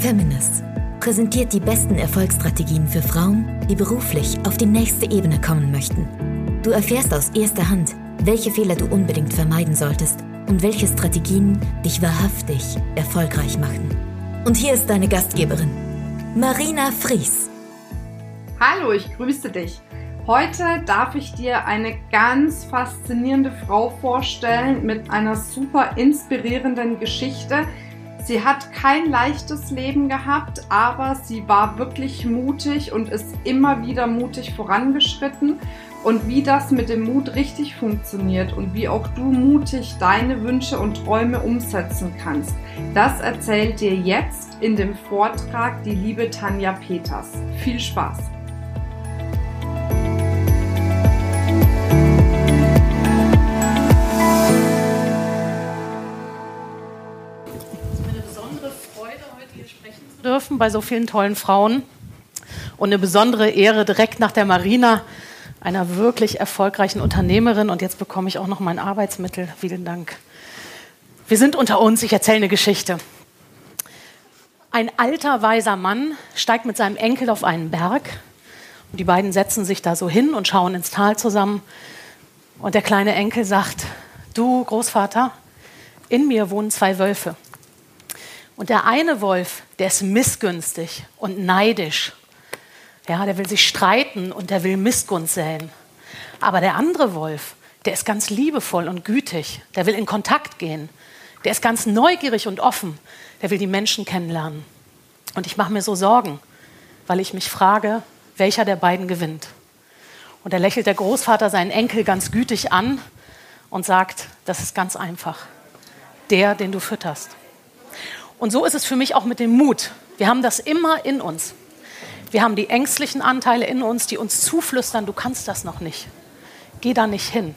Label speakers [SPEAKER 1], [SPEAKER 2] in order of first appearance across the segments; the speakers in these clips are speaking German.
[SPEAKER 1] Feminist präsentiert die besten Erfolgsstrategien für Frauen, die beruflich auf die nächste Ebene kommen möchten. Du erfährst aus erster Hand, welche Fehler du unbedingt vermeiden solltest und welche Strategien dich wahrhaftig erfolgreich machen. Und hier ist deine Gastgeberin, Marina Fries.
[SPEAKER 2] Hallo, ich grüße dich. Heute darf ich dir eine ganz faszinierende Frau vorstellen mit einer super inspirierenden Geschichte, Sie hat kein leichtes Leben gehabt, aber sie war wirklich mutig und ist immer wieder mutig vorangeschritten. Und wie das mit dem Mut richtig funktioniert und wie auch du mutig deine Wünsche und Träume umsetzen kannst, das erzählt dir jetzt in dem Vortrag die liebe Tanja Peters. Viel Spaß!
[SPEAKER 3] Dürfen bei so vielen tollen Frauen. Und eine besondere Ehre direkt nach der Marina, einer wirklich erfolgreichen Unternehmerin. Und jetzt bekomme ich auch noch mein Arbeitsmittel. Vielen Dank. Wir sind unter uns. Ich erzähle eine Geschichte. Ein alter, weiser Mann steigt mit seinem Enkel auf einen Berg. Und die beiden setzen sich da so hin und schauen ins Tal zusammen. Und der kleine Enkel sagt, du Großvater, in mir wohnen zwei Wölfe. Und der eine Wolf, der ist missgünstig und neidisch. Ja, der will sich streiten und der will Missgunst säen. Aber der andere Wolf, der ist ganz liebevoll und gütig. Der will in Kontakt gehen. Der ist ganz neugierig und offen. Der will die Menschen kennenlernen. Und ich mache mir so Sorgen, weil ich mich frage, welcher der beiden gewinnt. Und da lächelt der Großvater seinen Enkel ganz gütig an und sagt, das ist ganz einfach. Der, den du fütterst. Und so ist es für mich auch mit dem Mut. Wir haben das immer in uns. Wir haben die ängstlichen Anteile in uns, die uns zuflüstern, du kannst das noch nicht. Geh da nicht hin.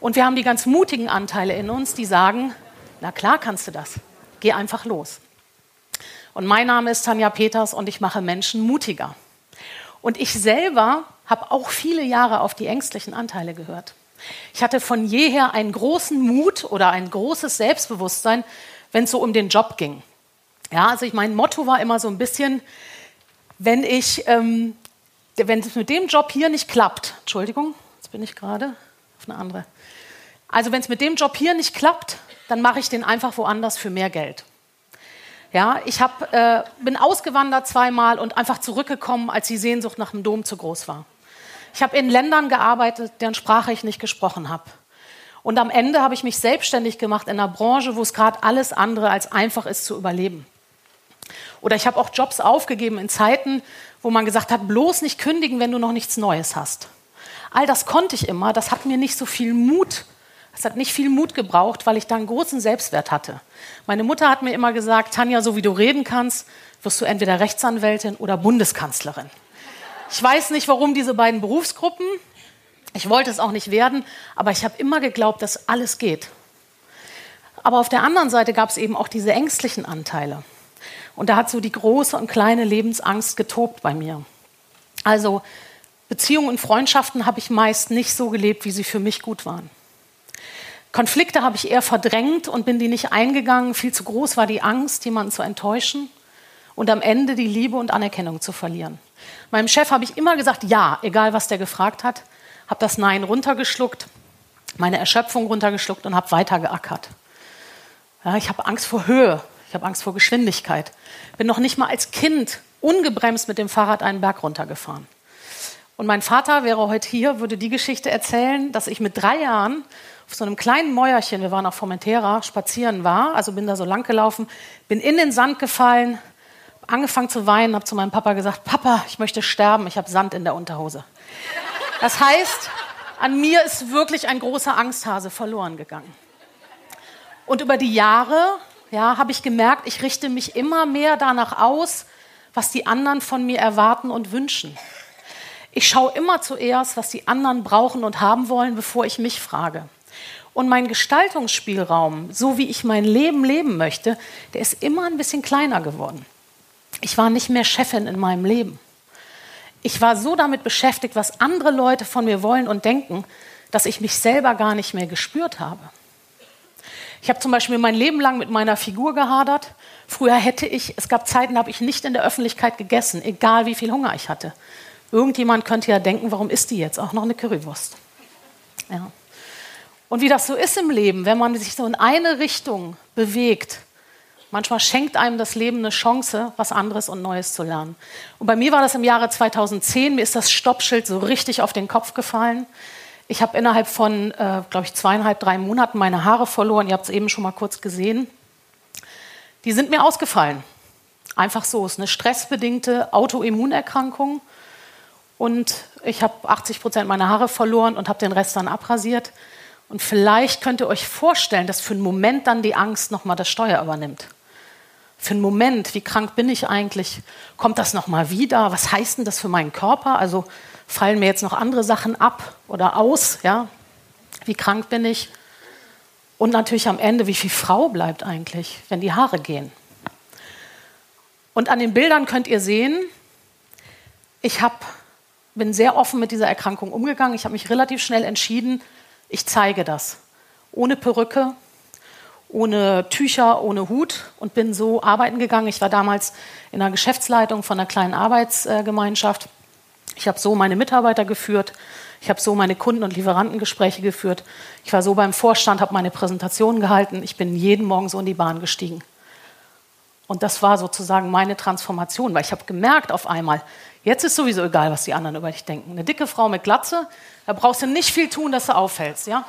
[SPEAKER 3] Und wir haben die ganz mutigen Anteile in uns, die sagen, na klar kannst du das. Geh einfach los. Und mein Name ist Tanja Peters und ich mache Menschen mutiger. Und ich selber habe auch viele Jahre auf die ängstlichen Anteile gehört. Ich hatte von jeher einen großen Mut oder ein großes Selbstbewusstsein, wenn es so um den Job ging. Ja, also ich, mein Motto war immer so ein bisschen, wenn ich, ähm, wenn es mit dem Job hier nicht klappt, Entschuldigung, jetzt bin ich gerade auf eine andere. Also wenn es mit dem Job hier nicht klappt, dann mache ich den einfach woanders für mehr Geld. Ja, ich hab, äh, bin ausgewandert zweimal und einfach zurückgekommen, als die Sehnsucht nach dem Dom zu groß war. Ich habe in Ländern gearbeitet, deren Sprache ich nicht gesprochen habe. Und am Ende habe ich mich selbstständig gemacht in einer Branche, wo es gerade alles andere als einfach ist zu überleben. Oder ich habe auch Jobs aufgegeben in Zeiten, wo man gesagt hat, bloß nicht kündigen, wenn du noch nichts Neues hast. All das konnte ich immer, das hat mir nicht so viel Mut, es hat nicht viel Mut gebraucht, weil ich da einen großen Selbstwert hatte. Meine Mutter hat mir immer gesagt, Tanja, so wie du reden kannst, wirst du entweder Rechtsanwältin oder Bundeskanzlerin. Ich weiß nicht, warum diese beiden Berufsgruppen, ich wollte es auch nicht werden, aber ich habe immer geglaubt, dass alles geht. Aber auf der anderen Seite gab es eben auch diese ängstlichen Anteile. Und da hat so die große und kleine Lebensangst getobt bei mir. Also Beziehungen und Freundschaften habe ich meist nicht so gelebt, wie sie für mich gut waren. Konflikte habe ich eher verdrängt und bin die nicht eingegangen. Viel zu groß war die Angst, jemanden zu enttäuschen und am Ende die Liebe und Anerkennung zu verlieren. Meinem Chef habe ich immer gesagt, ja, egal was der gefragt hat habe das Nein runtergeschluckt, meine Erschöpfung runtergeschluckt und habe weitergeackert. Ja, ich habe Angst vor Höhe, ich habe Angst vor Geschwindigkeit. Bin noch nicht mal als Kind ungebremst mit dem Fahrrad einen Berg runtergefahren. Und mein Vater wäre heute hier, würde die Geschichte erzählen, dass ich mit drei Jahren auf so einem kleinen Mäuerchen, wir waren auf Formentera, spazieren war, also bin da so lang gelaufen, bin in den Sand gefallen, angefangen zu weinen, habe zu meinem Papa gesagt, Papa, ich möchte sterben, ich habe Sand in der Unterhose. Das heißt, an mir ist wirklich ein großer Angsthase verloren gegangen. Und über die Jahre ja, habe ich gemerkt, ich richte mich immer mehr danach aus, was die anderen von mir erwarten und wünschen. Ich schaue immer zuerst, was die anderen brauchen und haben wollen, bevor ich mich frage. Und mein Gestaltungsspielraum, so wie ich mein Leben leben möchte, der ist immer ein bisschen kleiner geworden. Ich war nicht mehr Chefin in meinem Leben. Ich war so damit beschäftigt, was andere Leute von mir wollen und denken, dass ich mich selber gar nicht mehr gespürt habe. Ich habe zum Beispiel mein Leben lang mit meiner Figur gehadert. Früher hätte ich, es gab Zeiten, da habe ich nicht in der Öffentlichkeit gegessen, egal wie viel Hunger ich hatte. Irgendjemand könnte ja denken, warum isst die jetzt auch noch eine Currywurst? Ja. Und wie das so ist im Leben, wenn man sich so in eine Richtung bewegt, manchmal schenkt einem das Leben eine Chance, was anderes und Neues zu lernen. Und bei mir war das im Jahre 2010, mir ist das Stoppschild so richtig auf den Kopf gefallen. Ich habe innerhalb von, äh, glaube ich, zweieinhalb, drei Monaten meine Haare verloren. Ihr habt es eben schon mal kurz gesehen. Die sind mir ausgefallen. Einfach so. Es ist eine stressbedingte Autoimmunerkrankung. Und ich habe 80 Prozent meiner Haare verloren und habe den Rest dann abrasiert. Und vielleicht könnt ihr euch vorstellen, dass für einen Moment dann die Angst nochmal das Steuer übernimmt. Für einen Moment, wie krank bin ich eigentlich? Kommt das nochmal wieder? Was heißt denn das für meinen Körper? Also fallen mir jetzt noch andere Sachen ab oder aus? Ja? Wie krank bin ich? Und natürlich am Ende, wie viel Frau bleibt eigentlich, wenn die Haare gehen? Und an den Bildern könnt ihr sehen, ich hab, bin sehr offen mit dieser Erkrankung umgegangen. Ich habe mich relativ schnell entschieden, ich zeige das. Ohne Perücke, ohne Tücher, ohne Hut und bin so arbeiten gegangen. Ich war damals in der Geschäftsleitung von einer kleinen Arbeitsgemeinschaft. Ich habe so meine Mitarbeiter geführt. Ich habe so meine Kunden- und Lieferantengespräche geführt. Ich war so beim Vorstand, habe meine Präsentationen gehalten. Ich bin jeden Morgen so in die Bahn gestiegen. Und das war sozusagen meine Transformation, weil ich habe gemerkt auf einmal, jetzt ist sowieso egal, was die anderen über dich denken. Eine dicke Frau mit Glatze, da brauchst du nicht viel tun, dass du auffällst, ja?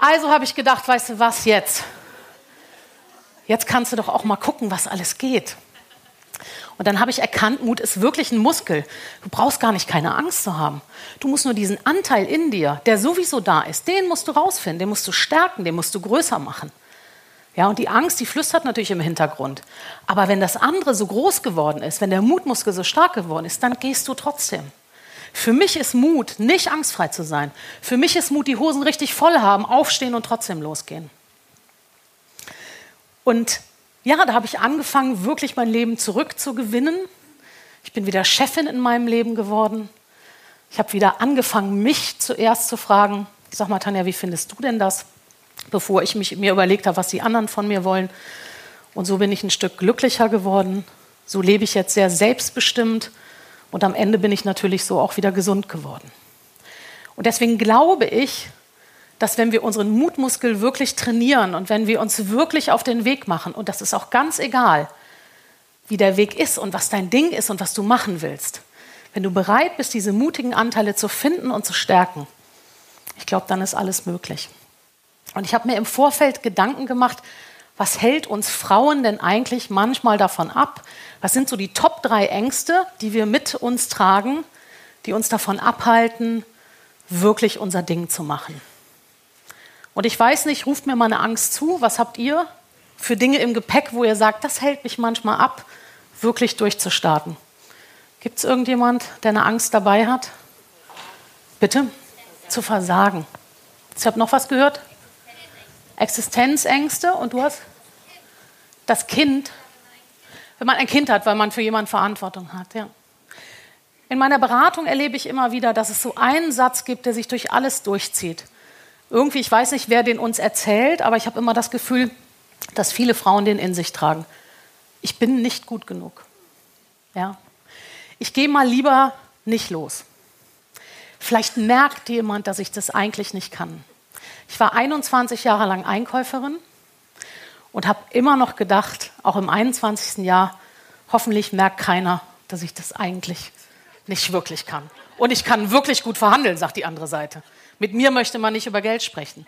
[SPEAKER 3] Also habe ich gedacht, weißt du was jetzt? Jetzt kannst du doch auch mal gucken, was alles geht. Und dann habe ich erkannt, Mut ist wirklich ein Muskel. Du brauchst gar nicht keine Angst zu haben. Du musst nur diesen Anteil in dir, der sowieso da ist, den musst du rausfinden, den musst du stärken, den musst du größer machen. Ja, und die Angst, die flüstert natürlich im Hintergrund. Aber wenn das andere so groß geworden ist, wenn der Mutmuskel so stark geworden ist, dann gehst du trotzdem. Für mich ist Mut, nicht angstfrei zu sein. Für mich ist Mut, die Hosen richtig voll haben, aufstehen und trotzdem losgehen. Und ja, da habe ich angefangen, wirklich mein Leben zurückzugewinnen. Ich bin wieder Chefin in meinem Leben geworden. Ich habe wieder angefangen, mich zuerst zu fragen. Sag mal, Tanja, wie findest du denn das? Bevor ich mich, mir überlegt habe, was die anderen von mir wollen. Und so bin ich ein Stück glücklicher geworden. So lebe ich jetzt sehr selbstbestimmt und am Ende bin ich natürlich so auch wieder gesund geworden. Und deswegen glaube ich, dass wenn wir unseren Mutmuskel wirklich trainieren und wenn wir uns wirklich auf den Weg machen, und das ist auch ganz egal, wie der Weg ist und was dein Ding ist und was du machen willst, wenn du bereit bist, diese mutigen Anteile zu finden und zu stärken, ich glaube, dann ist alles möglich. Und ich habe mir im Vorfeld Gedanken gemacht, was hält uns Frauen denn eigentlich manchmal davon ab? Was sind so die Top drei Ängste, die wir mit uns tragen, die uns davon abhalten, wirklich unser Ding zu machen? Und ich weiß nicht, ruft mir mal eine Angst zu. Was habt ihr für Dinge im Gepäck, wo ihr sagt, das hält mich manchmal ab, wirklich durchzustarten? Gibt es irgendjemand, der eine Angst dabei hat? Bitte? Zu versagen. Ich habe noch was gehört. Existenzängste und du hast das Kind, wenn man ein Kind hat, weil man für jemanden Verantwortung hat. Ja. In meiner Beratung erlebe ich immer wieder, dass es so einen Satz gibt, der sich durch alles durchzieht. Irgendwie, ich weiß nicht, wer den uns erzählt, aber ich habe immer das Gefühl, dass viele Frauen den in sich tragen. Ich bin nicht gut genug. Ja. Ich gehe mal lieber nicht los. Vielleicht merkt jemand, dass ich das eigentlich nicht kann. Ich war 21 Jahre lang Einkäuferin und habe immer noch gedacht, auch im 21. Jahr, hoffentlich merkt keiner, dass ich das eigentlich nicht wirklich kann. Und ich kann wirklich gut verhandeln, sagt die andere Seite. Mit mir möchte man nicht über Geld sprechen.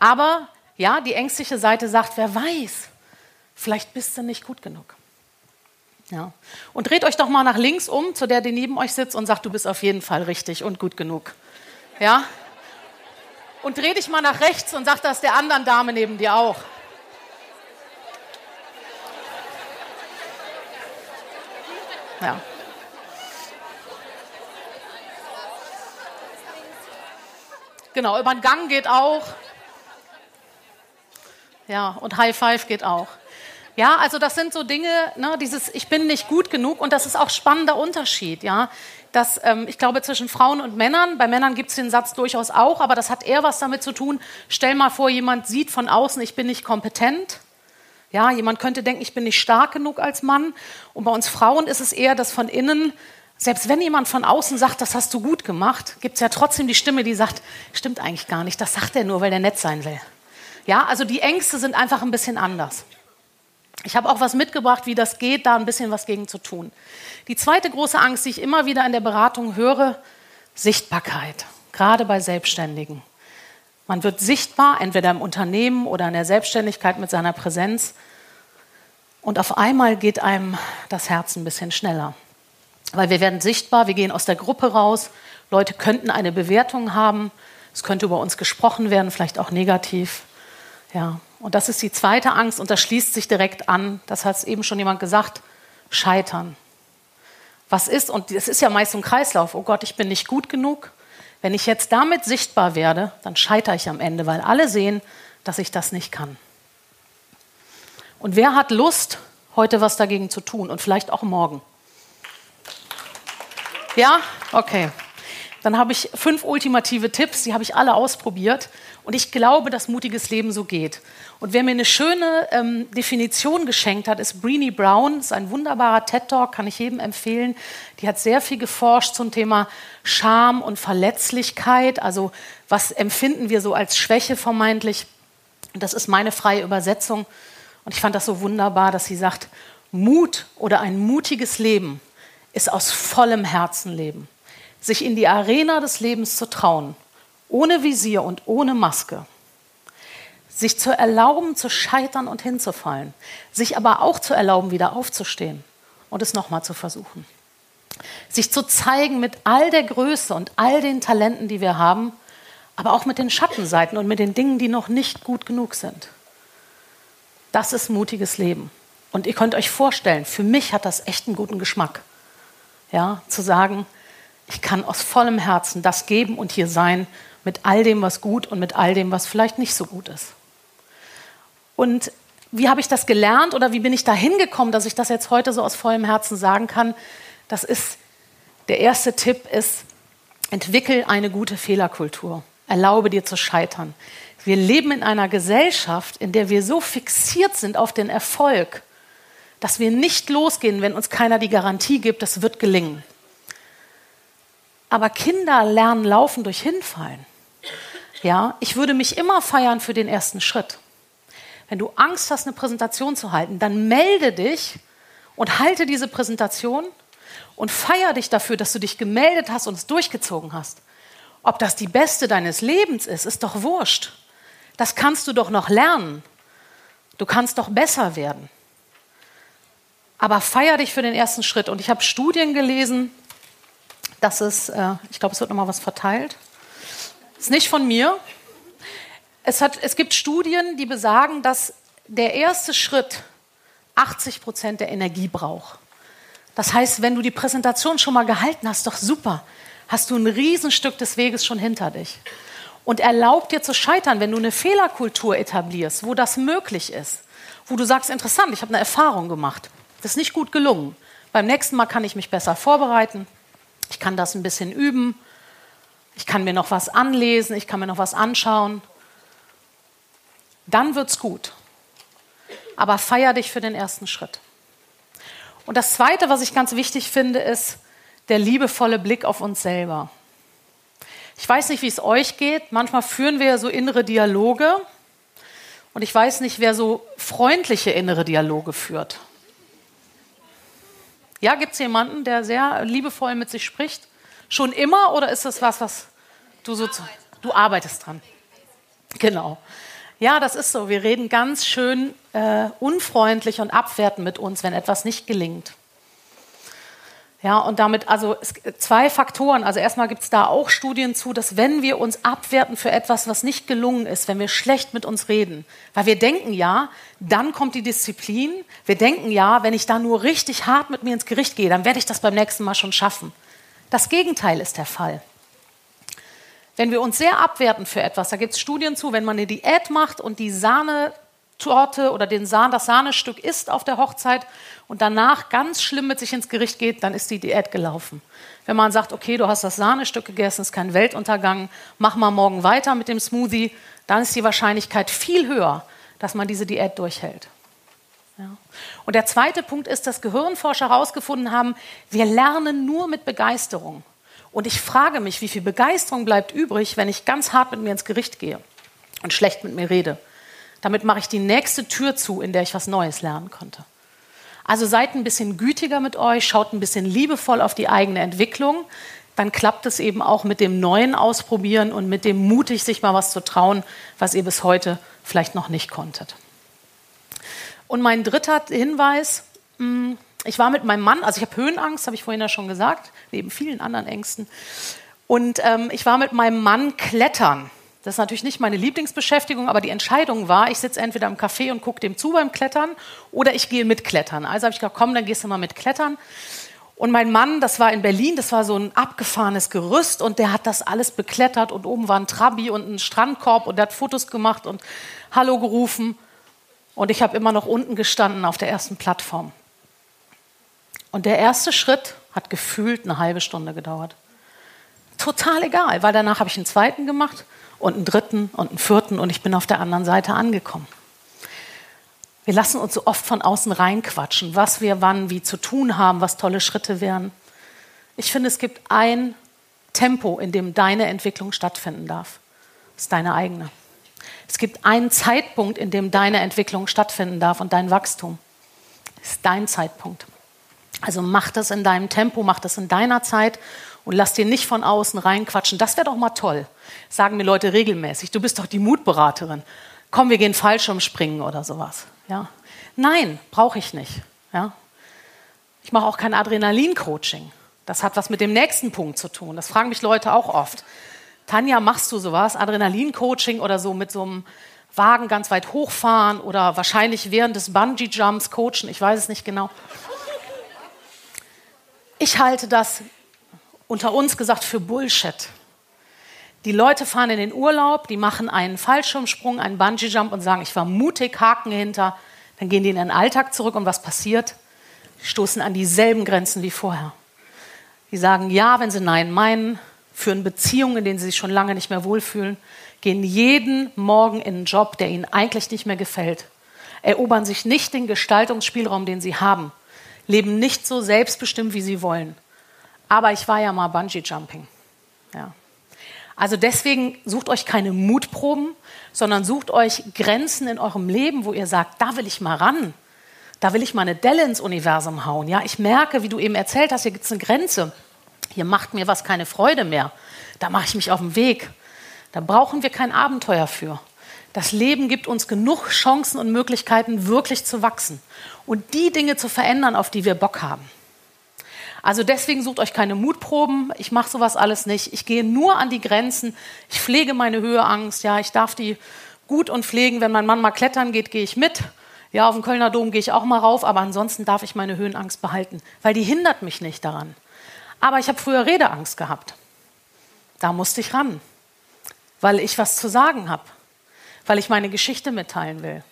[SPEAKER 3] Aber ja, die ängstliche Seite sagt, wer weiß, vielleicht bist du nicht gut genug. Ja. Und dreht euch doch mal nach links um, zu der, die neben euch sitzt und sagt, du bist auf jeden Fall richtig und gut genug. Ja? Und dreh dich mal nach rechts und sag das der anderen Dame neben dir auch. Ja. Genau, über den Gang geht auch. Ja, und High Five geht auch. Ja, also das sind so Dinge, ne, dieses Ich bin nicht gut genug und das ist auch spannender Unterschied, ja. Das, ähm, ich glaube, zwischen Frauen und Männern, bei Männern gibt es den Satz durchaus auch, aber das hat eher was damit zu tun, stell mal vor, jemand sieht von außen, ich bin nicht kompetent, Ja, jemand könnte denken, ich bin nicht stark genug als Mann. Und bei uns Frauen ist es eher, dass von innen, selbst wenn jemand von außen sagt, das hast du gut gemacht, gibt es ja trotzdem die Stimme, die sagt, stimmt eigentlich gar nicht, das sagt er nur, weil er nett sein will. Ja, also die Ängste sind einfach ein bisschen anders. Ich habe auch was mitgebracht, wie das geht, da ein bisschen was gegen zu tun. Die zweite große Angst, die ich immer wieder in der Beratung höre, Sichtbarkeit, gerade bei Selbstständigen. Man wird sichtbar, entweder im Unternehmen oder in der Selbstständigkeit mit seiner Präsenz. Und auf einmal geht einem das Herz ein bisschen schneller. Weil wir werden sichtbar, wir gehen aus der Gruppe raus, Leute könnten eine Bewertung haben, es könnte über uns gesprochen werden, vielleicht auch negativ. Ja, und das ist die zweite Angst und das schließt sich direkt an, das hat eben schon jemand gesagt, Scheitern. Was ist, und das ist ja meist ein Kreislauf, oh Gott, ich bin nicht gut genug, wenn ich jetzt damit sichtbar werde, dann scheitere ich am Ende, weil alle sehen, dass ich das nicht kann. Und wer hat Lust, heute was dagegen zu tun und vielleicht auch morgen? Ja? Okay. Dann habe ich fünf ultimative Tipps, die habe ich alle ausprobiert. Und ich glaube, dass mutiges Leben so geht. Und wer mir eine schöne ähm, Definition geschenkt hat, ist Breenie Brown. Das ist ein wunderbarer TED-Talk, kann ich jedem empfehlen. Die hat sehr viel geforscht zum Thema Scham und Verletzlichkeit. Also was empfinden wir so als Schwäche vermeintlich? Und das ist meine freie Übersetzung. Und ich fand das so wunderbar, dass sie sagt, Mut oder ein mutiges Leben ist aus vollem Herzen leben sich in die Arena des Lebens zu trauen, ohne Visier und ohne Maske, sich zu erlauben, zu scheitern und hinzufallen, sich aber auch zu erlauben, wieder aufzustehen und es nochmal zu versuchen. Sich zu zeigen mit all der Größe und all den Talenten, die wir haben, aber auch mit den Schattenseiten und mit den Dingen, die noch nicht gut genug sind. Das ist mutiges Leben. Und ihr könnt euch vorstellen, für mich hat das echt einen guten Geschmack. Ja, zu sagen, ich kann aus vollem Herzen das geben und hier sein mit all dem, was gut und mit all dem, was vielleicht nicht so gut ist. Und wie habe ich das gelernt oder wie bin ich da hingekommen, dass ich das jetzt heute so aus vollem Herzen sagen kann? Das ist, der erste Tipp ist, entwickel eine gute Fehlerkultur. Erlaube dir zu scheitern. Wir leben in einer Gesellschaft, in der wir so fixiert sind auf den Erfolg, dass wir nicht losgehen, wenn uns keiner die Garantie gibt, das wird gelingen. Aber Kinder lernen laufen durch Hinfallen. Ja, ich würde mich immer feiern für den ersten Schritt. Wenn du Angst hast, eine Präsentation zu halten, dann melde dich und halte diese Präsentation und feier dich dafür, dass du dich gemeldet hast und es durchgezogen hast. Ob das die beste deines Lebens ist, ist doch wurscht. Das kannst du doch noch lernen. Du kannst doch besser werden. Aber feier dich für den ersten Schritt. Und ich habe Studien gelesen, das ist, äh, ich glaube, es wird nochmal was verteilt. Ist nicht von mir. Es, hat, es gibt Studien, die besagen, dass der erste Schritt 80 Prozent der Energie braucht. Das heißt, wenn du die Präsentation schon mal gehalten hast, doch super, hast du ein Riesenstück des Weges schon hinter dich. Und erlaubt dir zu scheitern, wenn du eine Fehlerkultur etablierst, wo das möglich ist, wo du sagst, interessant, ich habe eine Erfahrung gemacht, das ist nicht gut gelungen. Beim nächsten Mal kann ich mich besser vorbereiten, ich kann das ein bisschen üben. Ich kann mir noch was anlesen. Ich kann mir noch was anschauen. Dann wird's gut. Aber feier dich für den ersten Schritt. Und das Zweite, was ich ganz wichtig finde, ist der liebevolle Blick auf uns selber. Ich weiß nicht, wie es euch geht. Manchmal führen wir so innere Dialoge. Und ich weiß nicht, wer so freundliche innere Dialoge führt. Ja, gibt es jemanden, der sehr liebevoll mit sich spricht? Schon immer oder ist das was, was du so du arbeitest dran? Genau. Ja, das ist so. Wir reden ganz schön äh, unfreundlich und abwertend mit uns, wenn etwas nicht gelingt. Ja, und damit, also zwei Faktoren. Also erstmal gibt es da auch Studien zu, dass wenn wir uns abwerten für etwas, was nicht gelungen ist, wenn wir schlecht mit uns reden, weil wir denken ja, dann kommt die Disziplin. Wir denken ja, wenn ich da nur richtig hart mit mir ins Gericht gehe, dann werde ich das beim nächsten Mal schon schaffen. Das Gegenteil ist der Fall. Wenn wir uns sehr abwerten für etwas, da gibt es Studien zu, wenn man eine Diät macht und die Sahne Torte oder den Sahn, das Sahnestück isst auf der Hochzeit und danach ganz schlimm mit sich ins Gericht geht, dann ist die Diät gelaufen. Wenn man sagt, okay, du hast das Sahnestück gegessen, ist kein Weltuntergang, mach mal morgen weiter mit dem Smoothie, dann ist die Wahrscheinlichkeit viel höher, dass man diese Diät durchhält. Ja. Und der zweite Punkt ist, dass Gehirnforscher herausgefunden haben, wir lernen nur mit Begeisterung. Und ich frage mich, wie viel Begeisterung bleibt übrig, wenn ich ganz hart mit mir ins Gericht gehe und schlecht mit mir rede. Damit mache ich die nächste Tür zu, in der ich was Neues lernen konnte. Also seid ein bisschen gütiger mit euch, schaut ein bisschen liebevoll auf die eigene Entwicklung. Dann klappt es eben auch mit dem Neuen ausprobieren und mit dem mutig, sich mal was zu trauen, was ihr bis heute vielleicht noch nicht konntet. Und mein dritter Hinweis, mm, ich war mit meinem Mann, also ich habe Höhenangst, habe ich vorhin ja schon gesagt, neben vielen anderen Ängsten. Und ähm, ich war mit meinem Mann klettern. Das ist natürlich nicht meine Lieblingsbeschäftigung, aber die Entscheidung war, ich sitze entweder im Café und gucke dem zu beim Klettern oder ich gehe mit Klettern. Also habe ich gesagt, komm, dann gehst du mal mit Klettern. Und mein Mann, das war in Berlin, das war so ein abgefahrenes Gerüst und der hat das alles beklettert und oben war ein Trabi und ein Strandkorb und der hat Fotos gemacht und Hallo gerufen. Und ich habe immer noch unten gestanden auf der ersten Plattform. Und der erste Schritt hat gefühlt eine halbe Stunde gedauert. Total egal, weil danach habe ich einen zweiten gemacht und einen dritten und einen vierten und ich bin auf der anderen Seite angekommen. Wir lassen uns so oft von außen reinquatschen, was wir wann wie zu tun haben, was tolle Schritte wären. Ich finde, es gibt ein Tempo, in dem deine Entwicklung stattfinden darf. Das ist deine eigene. Es gibt einen Zeitpunkt, in dem deine Entwicklung stattfinden darf und dein Wachstum. Das ist dein Zeitpunkt. Also mach das in deinem Tempo, mach das in deiner Zeit und lass dir nicht von außen reinquatschen. Das wäre doch mal toll. Sagen mir Leute regelmäßig. Du bist doch die Mutberaterin. Komm, wir gehen Fallschirm springen oder sowas. Ja? Nein, brauche ich nicht. Ja? Ich mache auch kein Adrenalin-Coaching. Das hat was mit dem nächsten Punkt zu tun. Das fragen mich Leute auch oft. Tanja, machst du sowas? Adrenalin-Coaching oder so mit so einem Wagen ganz weit hochfahren oder wahrscheinlich während des Bungee-Jumps coachen? Ich weiß es nicht genau. Ich halte das unter uns gesagt für Bullshit. Die Leute fahren in den Urlaub, die machen einen Fallschirmsprung, einen Bungee-Jump und sagen, ich war mutig, Haken hinter. Dann gehen die in den Alltag zurück und was passiert? Die stoßen an dieselben Grenzen wie vorher. Die sagen ja, wenn sie Nein meinen, führen Beziehungen, in denen sie sich schon lange nicht mehr wohlfühlen, gehen jeden Morgen in einen Job, der ihnen eigentlich nicht mehr gefällt, erobern sich nicht den Gestaltungsspielraum, den sie haben, leben nicht so selbstbestimmt, wie sie wollen. Aber ich war ja mal Bungee-Jumping. Ja. Also deswegen sucht euch keine Mutproben, sondern sucht euch Grenzen in eurem Leben, wo ihr sagt, da will ich mal ran. Da will ich mal eine Delle ins Universum hauen. Ja, ich merke, wie du eben erzählt hast, hier gibt es eine Grenze hier macht mir was keine Freude mehr, da mache ich mich auf den Weg. Da brauchen wir kein Abenteuer für. Das Leben gibt uns genug Chancen und Möglichkeiten, wirklich zu wachsen und die Dinge zu verändern, auf die wir Bock haben. Also deswegen sucht euch keine Mutproben. Ich mache sowas alles nicht. Ich gehe nur an die Grenzen. Ich pflege meine Höheangst. Ja, ich darf die gut und pflegen. Wenn mein Mann mal klettern geht, gehe ich mit. Ja, auf dem Kölner Dom gehe ich auch mal rauf. Aber ansonsten darf ich meine Höhenangst behalten, weil die hindert mich nicht daran. Aber ich habe früher Redeangst gehabt. Da musste ich ran, weil ich was zu sagen habe, weil ich meine Geschichte mitteilen will.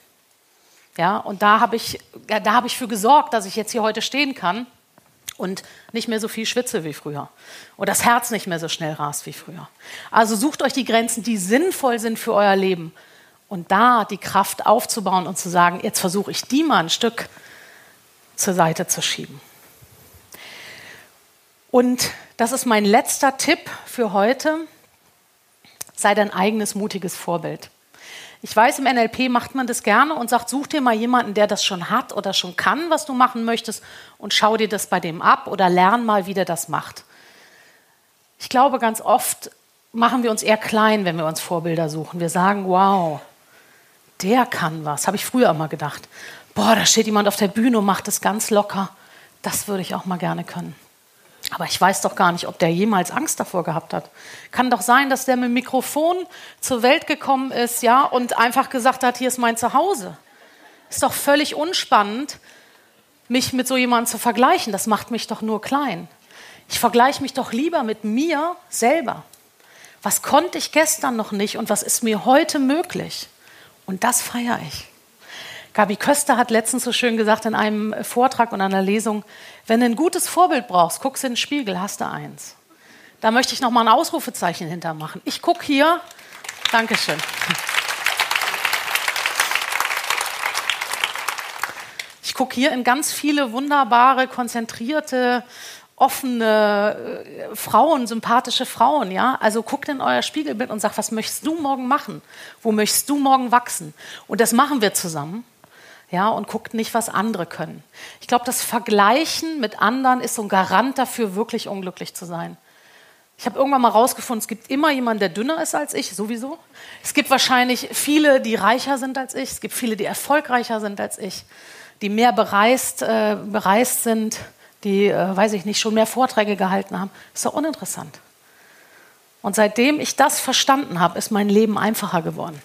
[SPEAKER 3] Ja, und da habe ich, da hab ich für gesorgt, dass ich jetzt hier heute stehen kann und nicht mehr so viel schwitze wie früher. Und das Herz nicht mehr so schnell rast wie früher. Also sucht euch die Grenzen, die sinnvoll sind für euer Leben. Und da die Kraft aufzubauen und zu sagen, jetzt versuche ich die mal ein Stück zur Seite zu schieben. Und das ist mein letzter Tipp für heute. Sei dein eigenes mutiges Vorbild. Ich weiß, im NLP macht man das gerne und sagt, such dir mal jemanden, der das schon hat oder schon kann, was du machen möchtest, und schau dir das bei dem ab oder lern mal, wie der das macht. Ich glaube, ganz oft machen wir uns eher klein, wenn wir uns Vorbilder suchen. Wir sagen, wow, der kann was. Habe ich früher immer gedacht. Boah, da steht jemand auf der Bühne und macht es ganz locker. Das würde ich auch mal gerne können. Aber ich weiß doch gar nicht, ob der jemals Angst davor gehabt hat. Kann doch sein, dass der mit dem Mikrofon zur Welt gekommen ist, ja, und einfach gesagt hat, hier ist mein Zuhause. Ist doch völlig unspannend, mich mit so jemandem zu vergleichen. Das macht mich doch nur klein. Ich vergleiche mich doch lieber mit mir selber. Was konnte ich gestern noch nicht und was ist mir heute möglich? Und das feiere ich. Gabi Köster hat letztens so schön gesagt in einem Vortrag und einer Lesung, wenn du ein gutes Vorbild brauchst, guckst in den Spiegel, hast du eins. Da möchte ich noch mal ein Ausrufezeichen hintermachen. Ich gucke hier. Dankeschön. Ich gucke hier in ganz viele wunderbare, konzentrierte, offene äh, Frauen, sympathische Frauen, ja. Also guckt in euer Spiegelbild und sagt, was möchtest du morgen machen? Wo möchtest du morgen wachsen? Und das machen wir zusammen. Ja, und guckt nicht, was andere können. Ich glaube, das Vergleichen mit anderen ist so ein Garant dafür, wirklich unglücklich zu sein. Ich habe irgendwann mal rausgefunden, es gibt immer jemanden, der dünner ist als ich, sowieso. Es gibt wahrscheinlich viele, die reicher sind als ich. Es gibt viele, die erfolgreicher sind als ich, die mehr bereist, äh, bereist sind die, äh, weiß ich nicht, schon mehr Vorträge gehalten haben. Ist doch uninteressant. Und seitdem ich das verstanden habe, ist mein Leben einfacher geworden.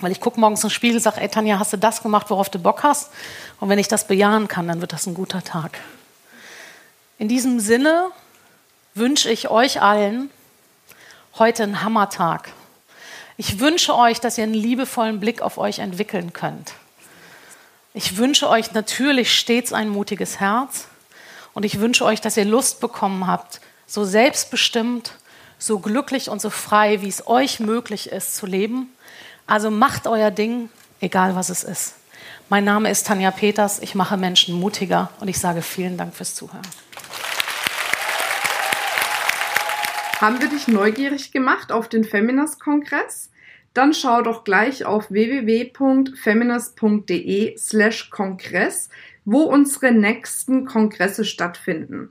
[SPEAKER 3] Weil ich gucke morgens ins Spiegel und sage, ey Tanja, hast du das gemacht, worauf du Bock hast? Und wenn ich das bejahen kann, dann wird das ein guter Tag. In diesem Sinne wünsche ich euch allen heute einen Hammertag. Ich wünsche euch, dass ihr einen liebevollen Blick auf euch entwickeln könnt. Ich wünsche euch natürlich stets ein mutiges Herz. Und ich wünsche euch, dass ihr Lust bekommen habt, so selbstbestimmt, so glücklich und so frei, wie es euch möglich ist zu leben. Also macht euer Ding, egal was es ist. Mein Name ist Tanja Peters, ich mache Menschen mutiger und ich sage vielen Dank fürs Zuhören.
[SPEAKER 2] Haben wir dich neugierig gemacht auf den Feminist-Kongress? Dann schau doch gleich auf www.feminist.de slash Kongress wo unsere nächsten Kongresse stattfinden.